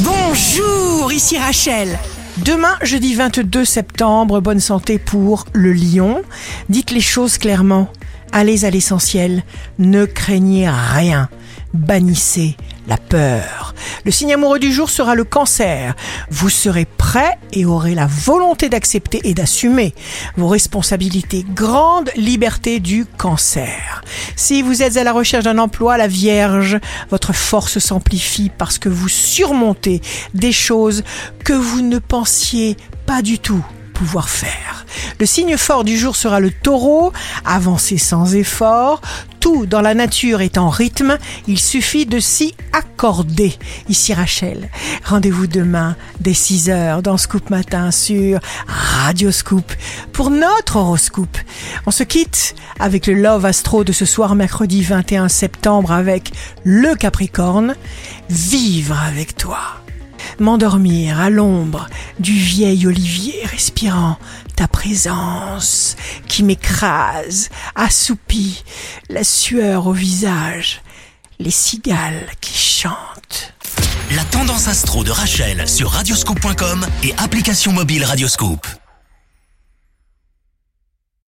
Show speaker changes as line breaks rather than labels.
Bonjour, ici Rachel. Demain, jeudi 22 septembre, bonne santé pour le lion. Dites les choses clairement. Allez à l'essentiel. Ne craignez rien. Bannissez la peur. Le signe amoureux du jour sera le cancer. Vous serez prêt et aurez la volonté d'accepter et d'assumer vos responsabilités. Grande liberté du cancer. Si vous êtes à la recherche d'un emploi, la Vierge, votre force s'amplifie parce que vous surmontez des choses que vous ne pensiez pas du tout pouvoir faire. Le signe fort du jour sera le taureau, avancez sans effort, tout dans la nature est en rythme, il suffit de s'y accorder. Ici Rachel, rendez-vous demain dès 6h dans Scoop Matin sur Radio Scoop pour notre horoscope. On se quitte avec le Love Astro de ce soir mercredi 21 septembre avec le Capricorne. Vivre avec toi m'endormir à l'ombre du vieil olivier respirant ta présence qui m'écrase, assoupie, la sueur au visage, les cigales qui chantent.
La tendance astro de Rachel sur radioscope.com et application mobile Radioscope.